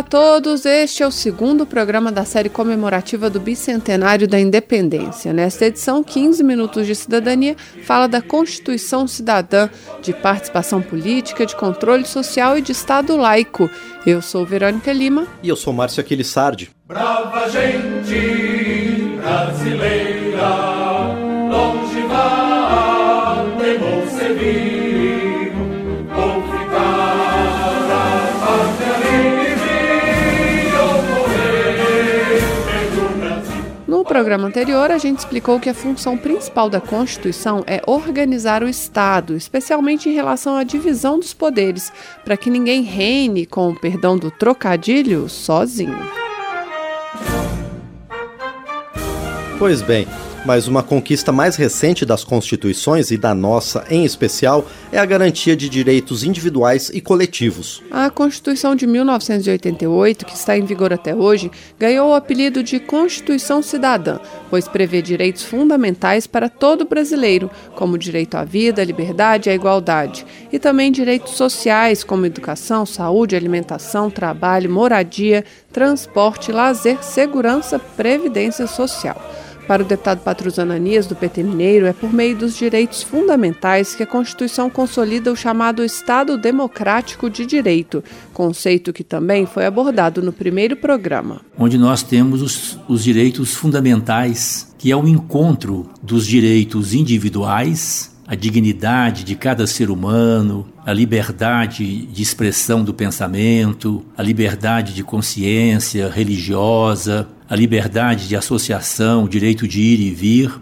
Olá a todos, este é o segundo programa da série comemorativa do bicentenário da independência. Nesta edição, 15 Minutos de Cidadania fala da Constituição Cidadã, de participação política, de controle social e de Estado laico. Eu sou Verônica Lima. E eu sou Márcio Aquilissardi. Brava gente brasileira, programa anterior, a gente explicou que a função principal da Constituição é organizar o Estado, especialmente em relação à divisão dos poderes, para que ninguém reine, com o perdão do trocadilho, sozinho. Pois bem, mas uma conquista mais recente das constituições e da nossa em especial é a garantia de direitos individuais e coletivos. A Constituição de 1988, que está em vigor até hoje, ganhou o apelido de Constituição Cidadã, pois prevê direitos fundamentais para todo brasileiro, como o direito à vida, à liberdade e à igualdade, e também direitos sociais, como educação, saúde, alimentação, trabalho, moradia, transporte, lazer, segurança, previdência social. Para o deputado Patrus Ananias, do PT Mineiro, é por meio dos direitos fundamentais que a Constituição consolida o chamado Estado Democrático de Direito, conceito que também foi abordado no primeiro programa. Onde nós temos os, os direitos fundamentais, que é o encontro dos direitos individuais a dignidade de cada ser humano, a liberdade de expressão do pensamento, a liberdade de consciência religiosa, a liberdade de associação, o direito de ir e vir,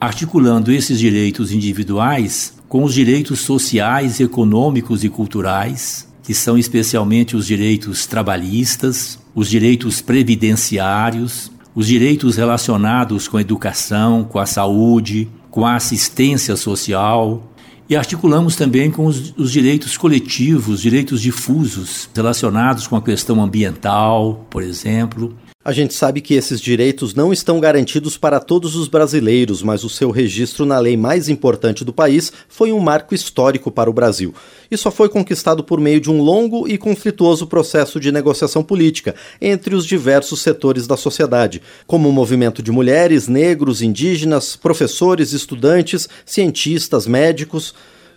articulando esses direitos individuais com os direitos sociais, econômicos e culturais, que são especialmente os direitos trabalhistas, os direitos previdenciários, os direitos relacionados com a educação, com a saúde, com a assistência social, e articulamos também com os, os, direitos coletivos, direitos difusos relacionados com a questão ambiental, por exemplo, a gente sabe que esses direitos não estão garantidos para todos os brasileiros, mas o seu registro na lei mais importante do país foi um marco histórico para o Brasil. E só foi conquistado por meio de um longo e conflituoso processo de negociação política entre os diversos setores da sociedade, como o movimento de mulheres, negros, indígenas, professores, estudantes, cientistas, médicos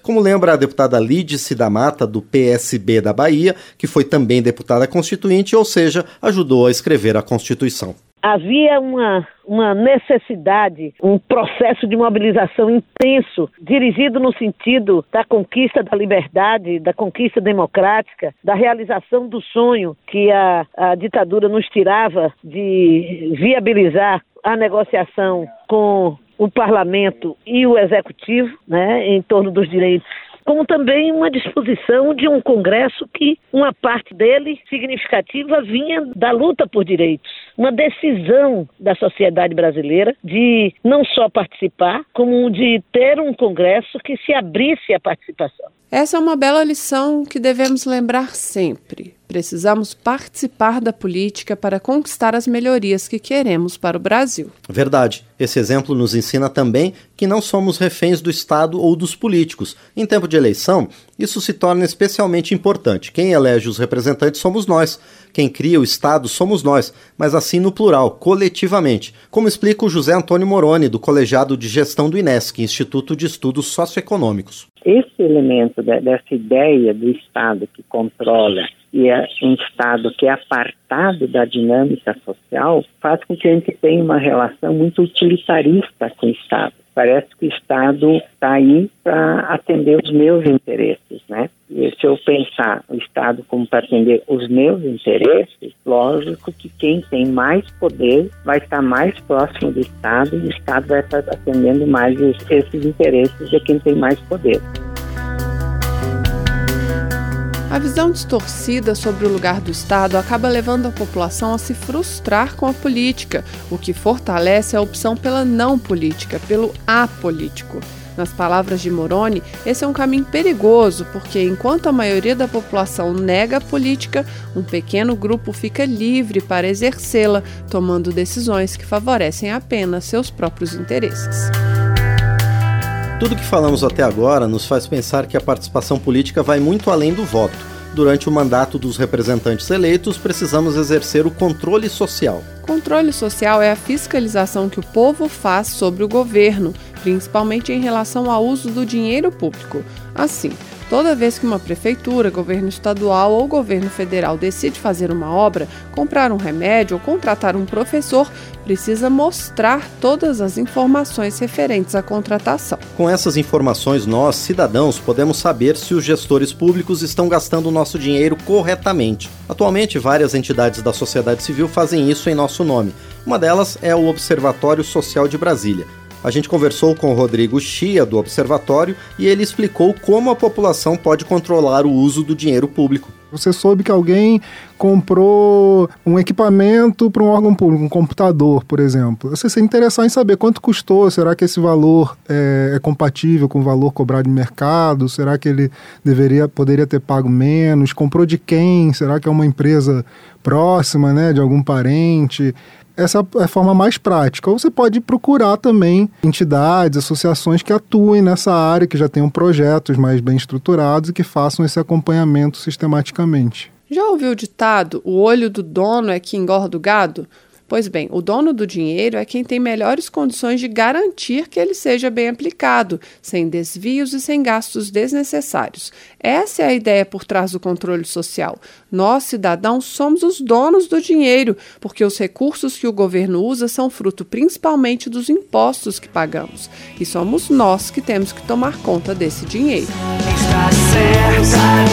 como lembra a deputada Lídice da Mata, do PSB da Bahia, que foi também deputada constituinte, ou seja, ajudou a escrever a Constituição. Havia uma, uma necessidade, um processo de mobilização intenso, dirigido no sentido da conquista da liberdade, da conquista democrática, da realização do sonho que a, a ditadura nos tirava de viabilizar a negociação com o parlamento e o executivo, né, em torno dos direitos como também uma disposição de um Congresso que uma parte dele significativa vinha da luta por direitos, uma decisão da sociedade brasileira de não só participar, como de ter um Congresso que se abrisse à participação. Essa é uma bela lição que devemos lembrar sempre. Precisamos participar da política para conquistar as melhorias que queremos para o Brasil. Verdade. Esse exemplo nos ensina também que não somos reféns do Estado ou dos políticos. Em tempo de eleição, isso se torna especialmente importante. Quem elege os representantes somos nós. Quem cria o Estado somos nós, mas assim no plural, coletivamente. Como explica o José Antônio Moroni, do Colegiado de Gestão do INESC, Instituto de Estudos Socioeconômicos esse elemento de, dessa ideia do Estado que controla e é um Estado que é apartado da dinâmica social faz com que a gente tenha uma relação muito utilitarista com o Estado. Parece que o Estado está aí para atender os meus interesses, né? E se eu pensar o Estado como para atender os meus interesses, lógico que quem tem mais poder vai estar mais próximo do Estado e o Estado vai estar atendendo mais esses interesses de quem tem mais poder. A visão distorcida sobre o lugar do Estado acaba levando a população a se frustrar com a política, o que fortalece a opção pela não política, pelo apolítico. Nas palavras de Moroni, esse é um caminho perigoso, porque enquanto a maioria da população nega a política, um pequeno grupo fica livre para exercê-la, tomando decisões que favorecem apenas seus próprios interesses. Tudo que falamos até agora nos faz pensar que a participação política vai muito além do voto. Durante o mandato dos representantes eleitos, precisamos exercer o controle social. Controle social é a fiscalização que o povo faz sobre o governo, principalmente em relação ao uso do dinheiro público. Assim, Toda vez que uma prefeitura, governo estadual ou governo federal decide fazer uma obra, comprar um remédio ou contratar um professor, precisa mostrar todas as informações referentes à contratação. Com essas informações, nós, cidadãos, podemos saber se os gestores públicos estão gastando o nosso dinheiro corretamente. Atualmente, várias entidades da sociedade civil fazem isso em nosso nome. Uma delas é o Observatório Social de Brasília. A gente conversou com o Rodrigo Chia, do Observatório, e ele explicou como a população pode controlar o uso do dinheiro público. Você soube que alguém comprou um equipamento para um órgão público, um computador, por exemplo. Você se interessar em saber quanto custou, será que esse valor é, é, compatível com o valor cobrado de mercado? Será que ele deveria, poderia ter pago menos? Comprou de quem? Será que é uma empresa próxima, né, de algum parente? Essa é a forma mais prática. Ou você pode procurar também entidades, associações que atuem nessa área, que já tenham projetos mais bem estruturados e que façam esse acompanhamento sistematicamente. Já ouviu o ditado: o olho do dono é que engorda o gado? Pois bem, o dono do dinheiro é quem tem melhores condições de garantir que ele seja bem aplicado, sem desvios e sem gastos desnecessários. Essa é a ideia por trás do controle social. Nós, cidadãos, somos os donos do dinheiro, porque os recursos que o governo usa são fruto principalmente dos impostos que pagamos. E somos nós que temos que tomar conta desse dinheiro. Está certa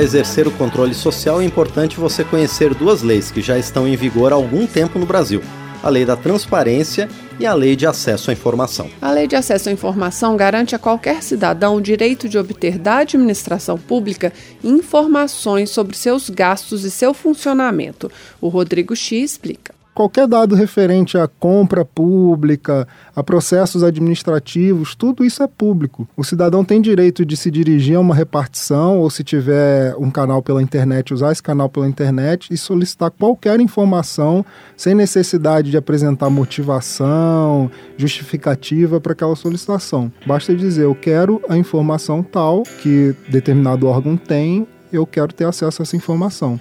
Para exercer o controle social é importante você conhecer duas leis que já estão em vigor há algum tempo no Brasil: a Lei da Transparência e a Lei de Acesso à Informação. A Lei de Acesso à Informação garante a qualquer cidadão o direito de obter da administração pública informações sobre seus gastos e seu funcionamento. O Rodrigo X explica qualquer dado referente à compra pública, a processos administrativos, tudo isso é público. O cidadão tem direito de se dirigir a uma repartição ou, se tiver um canal pela internet, usar esse canal pela internet e solicitar qualquer informação sem necessidade de apresentar motivação, justificativa para aquela solicitação. Basta dizer: eu quero a informação tal que determinado órgão tem, eu quero ter acesso a essa informação.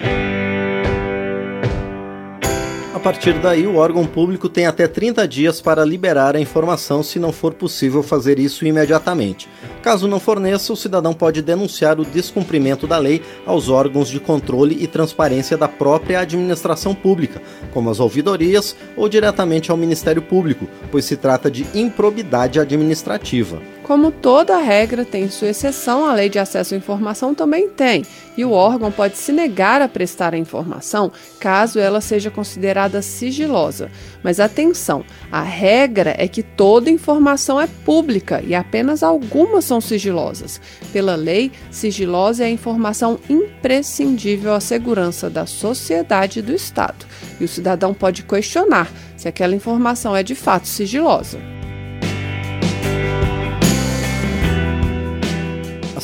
A partir daí, o órgão público tem até 30 dias para liberar a informação se não for possível fazer isso imediatamente. Caso não forneça, o cidadão pode denunciar o descumprimento da lei aos órgãos de controle e transparência da própria administração pública, como as ouvidorias ou diretamente ao Ministério Público, pois se trata de improbidade administrativa. Como toda regra tem sua exceção, a lei de acesso à informação também tem, e o órgão pode se negar a prestar a informação caso ela seja considerada sigilosa. Mas atenção, a regra é que toda informação é pública e apenas algumas são sigilosas. Pela lei, sigilosa é a informação imprescindível à segurança da sociedade e do Estado, e o cidadão pode questionar se aquela informação é de fato sigilosa.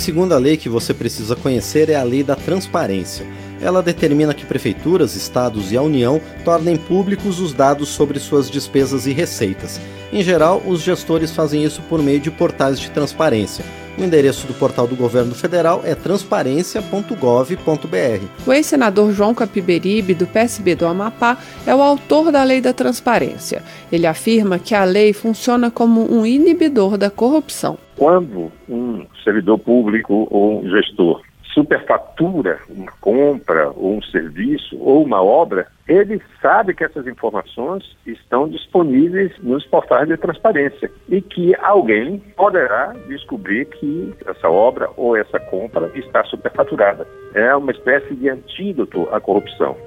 Segunda lei que você precisa conhecer é a Lei da Transparência. Ela determina que prefeituras, estados e a União tornem públicos os dados sobre suas despesas e receitas. Em geral, os gestores fazem isso por meio de portais de transparência. O endereço do portal do governo federal é transparência.gov.br. O ex-senador João Capiberibe, do PSB do Amapá, é o autor da Lei da Transparência. Ele afirma que a lei funciona como um inibidor da corrupção. Quando um servidor público ou um gestor superfatura uma compra ou um serviço ou uma obra, ele sabe que essas informações estão disponíveis nos portais de transparência e que alguém poderá descobrir que essa obra ou essa compra está superfaturada. É uma espécie de antídoto à corrupção.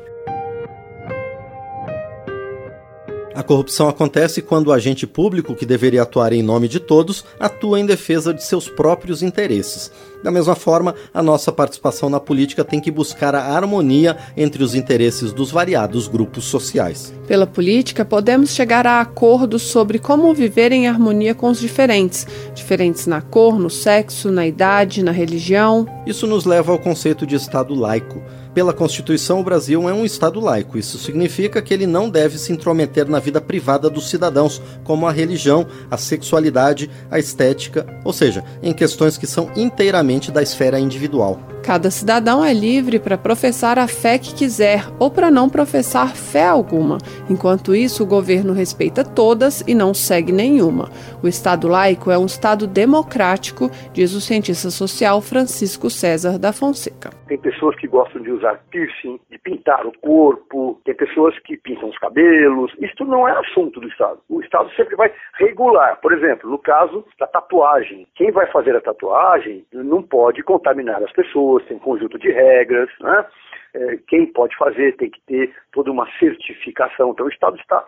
A corrupção acontece quando o agente público, que deveria atuar em nome de todos, atua em defesa de seus próprios interesses. Da mesma forma, a nossa participação na política tem que buscar a harmonia entre os interesses dos variados grupos sociais. Pela política, podemos chegar a acordos sobre como viver em harmonia com os diferentes, diferentes na cor, no sexo, na idade, na religião. Isso nos leva ao conceito de Estado laico. Pela Constituição, o Brasil é um Estado laico. Isso significa que ele não deve se intrometer na vida privada dos cidadãos, como a religião, a sexualidade, a estética, ou seja, em questões que são inteiramente da esfera individual. Cada cidadão é livre para professar a fé que quiser ou para não professar fé alguma. Enquanto isso, o governo respeita todas e não segue nenhuma. O Estado laico é um Estado democrático, diz o cientista social Francisco César da Fonseca. Tem pessoas que gostam de usar piercing, de pintar o corpo, tem pessoas que pintam os cabelos. Isso não é assunto do Estado. O Estado sempre vai regular. Por exemplo, no caso da tatuagem, quem vai fazer a tatuagem não pode contaminar as pessoas tem um conjunto de regras, né? É, quem pode fazer tem que ter toda uma certificação. Então o Estado está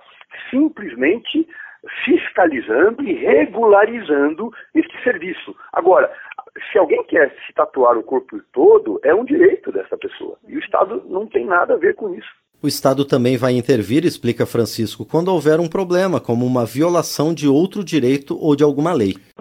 simplesmente fiscalizando e regularizando este serviço. Agora, se alguém quer se tatuar o corpo todo, é um direito dessa pessoa. E o Estado não tem nada a ver com isso. O Estado também vai intervir, explica Francisco, quando houver um problema, como uma violação de outro direito ou de alguma lei. A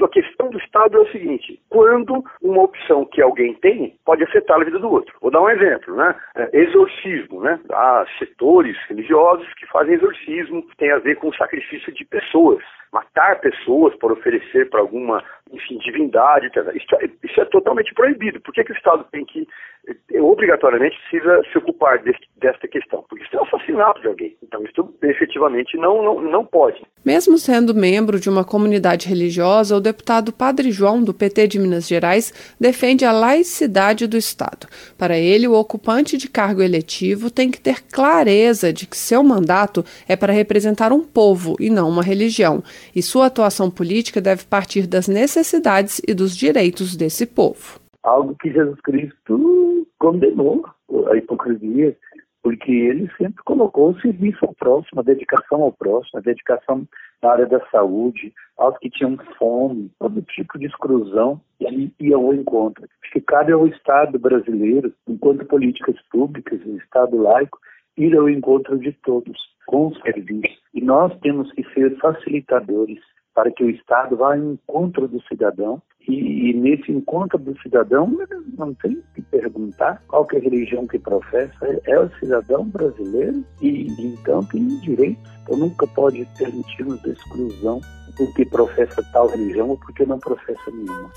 questão do Estado é o seguinte: quando uma opção que alguém tem pode afetar a vida do outro. Vou dar um exemplo, né? É, exorcismo, né? Há setores religiosos que fazem exorcismo, que tem a ver com o sacrifício de pessoas matar pessoas por oferecer para alguma, enfim, divindade, isso é, isso é, totalmente proibido. Por que, que o Estado tem que, eh, obrigatoriamente, precisa se ocupar deste, desta questão? Porque isso é assassinato de alguém. Então, isso efetivamente não, não, não pode. Mesmo sendo membro de uma comunidade religiosa, o deputado Padre João, do PT de Minas Gerais, defende a laicidade do Estado. Para ele, o ocupante de cargo eletivo tem que ter clareza de que seu mandato é para representar um povo e não uma religião, e sua atuação política deve partir das necessidades e dos direitos desse povo. Algo que Jesus Cristo condenou a hipocrisia porque ele sempre colocou o serviço ao próximo, a dedicação ao próximo, a dedicação na área da saúde, aos que tinham fome, todo tipo de exclusão, e ele ia ao encontro. Que cabe ao Estado brasileiro, enquanto políticas públicas, o Estado laico, ir ao encontro de todos, com serviço. E nós temos que ser facilitadores para que o Estado vá ao encontro do cidadão e, e, nesse encontro do cidadão não tem que perguntar qual que é a religião que professa, é, é o cidadão brasileiro e então tem direitos. Então nunca pode permitirmos exclusão porque professa tal religião ou porque não professa nenhuma.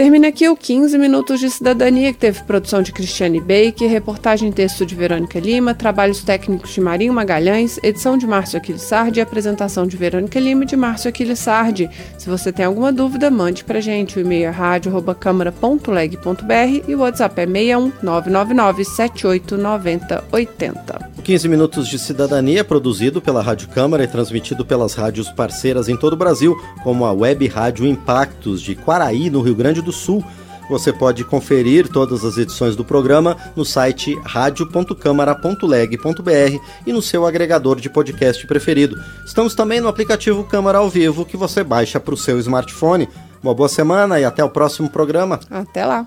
Termina aqui o 15 Minutos de Cidadania, que teve produção de Cristiane Baker, reportagem e texto de Verônica Lima, trabalhos técnicos de Marinho Magalhães, edição de Márcio Aquiles Sardi e apresentação de Verônica Lima e de Márcio Aquiles Sardi. Se você tem alguma dúvida, mande pra gente. O e-mail é rádio.câmara.leg.br e o WhatsApp é 61 999 789080. O 15 Minutos de Cidadania é produzido pela Rádio Câmara e transmitido pelas rádios parceiras em todo o Brasil, como a Web Rádio Impactos de Quaraí, no Rio Grande do do Sul. Você pode conferir todas as edições do programa no site radio.câmara.leg.br e no seu agregador de podcast preferido. Estamos também no aplicativo Câmara ao Vivo que você baixa para o seu smartphone. Uma boa semana e até o próximo programa. Até lá.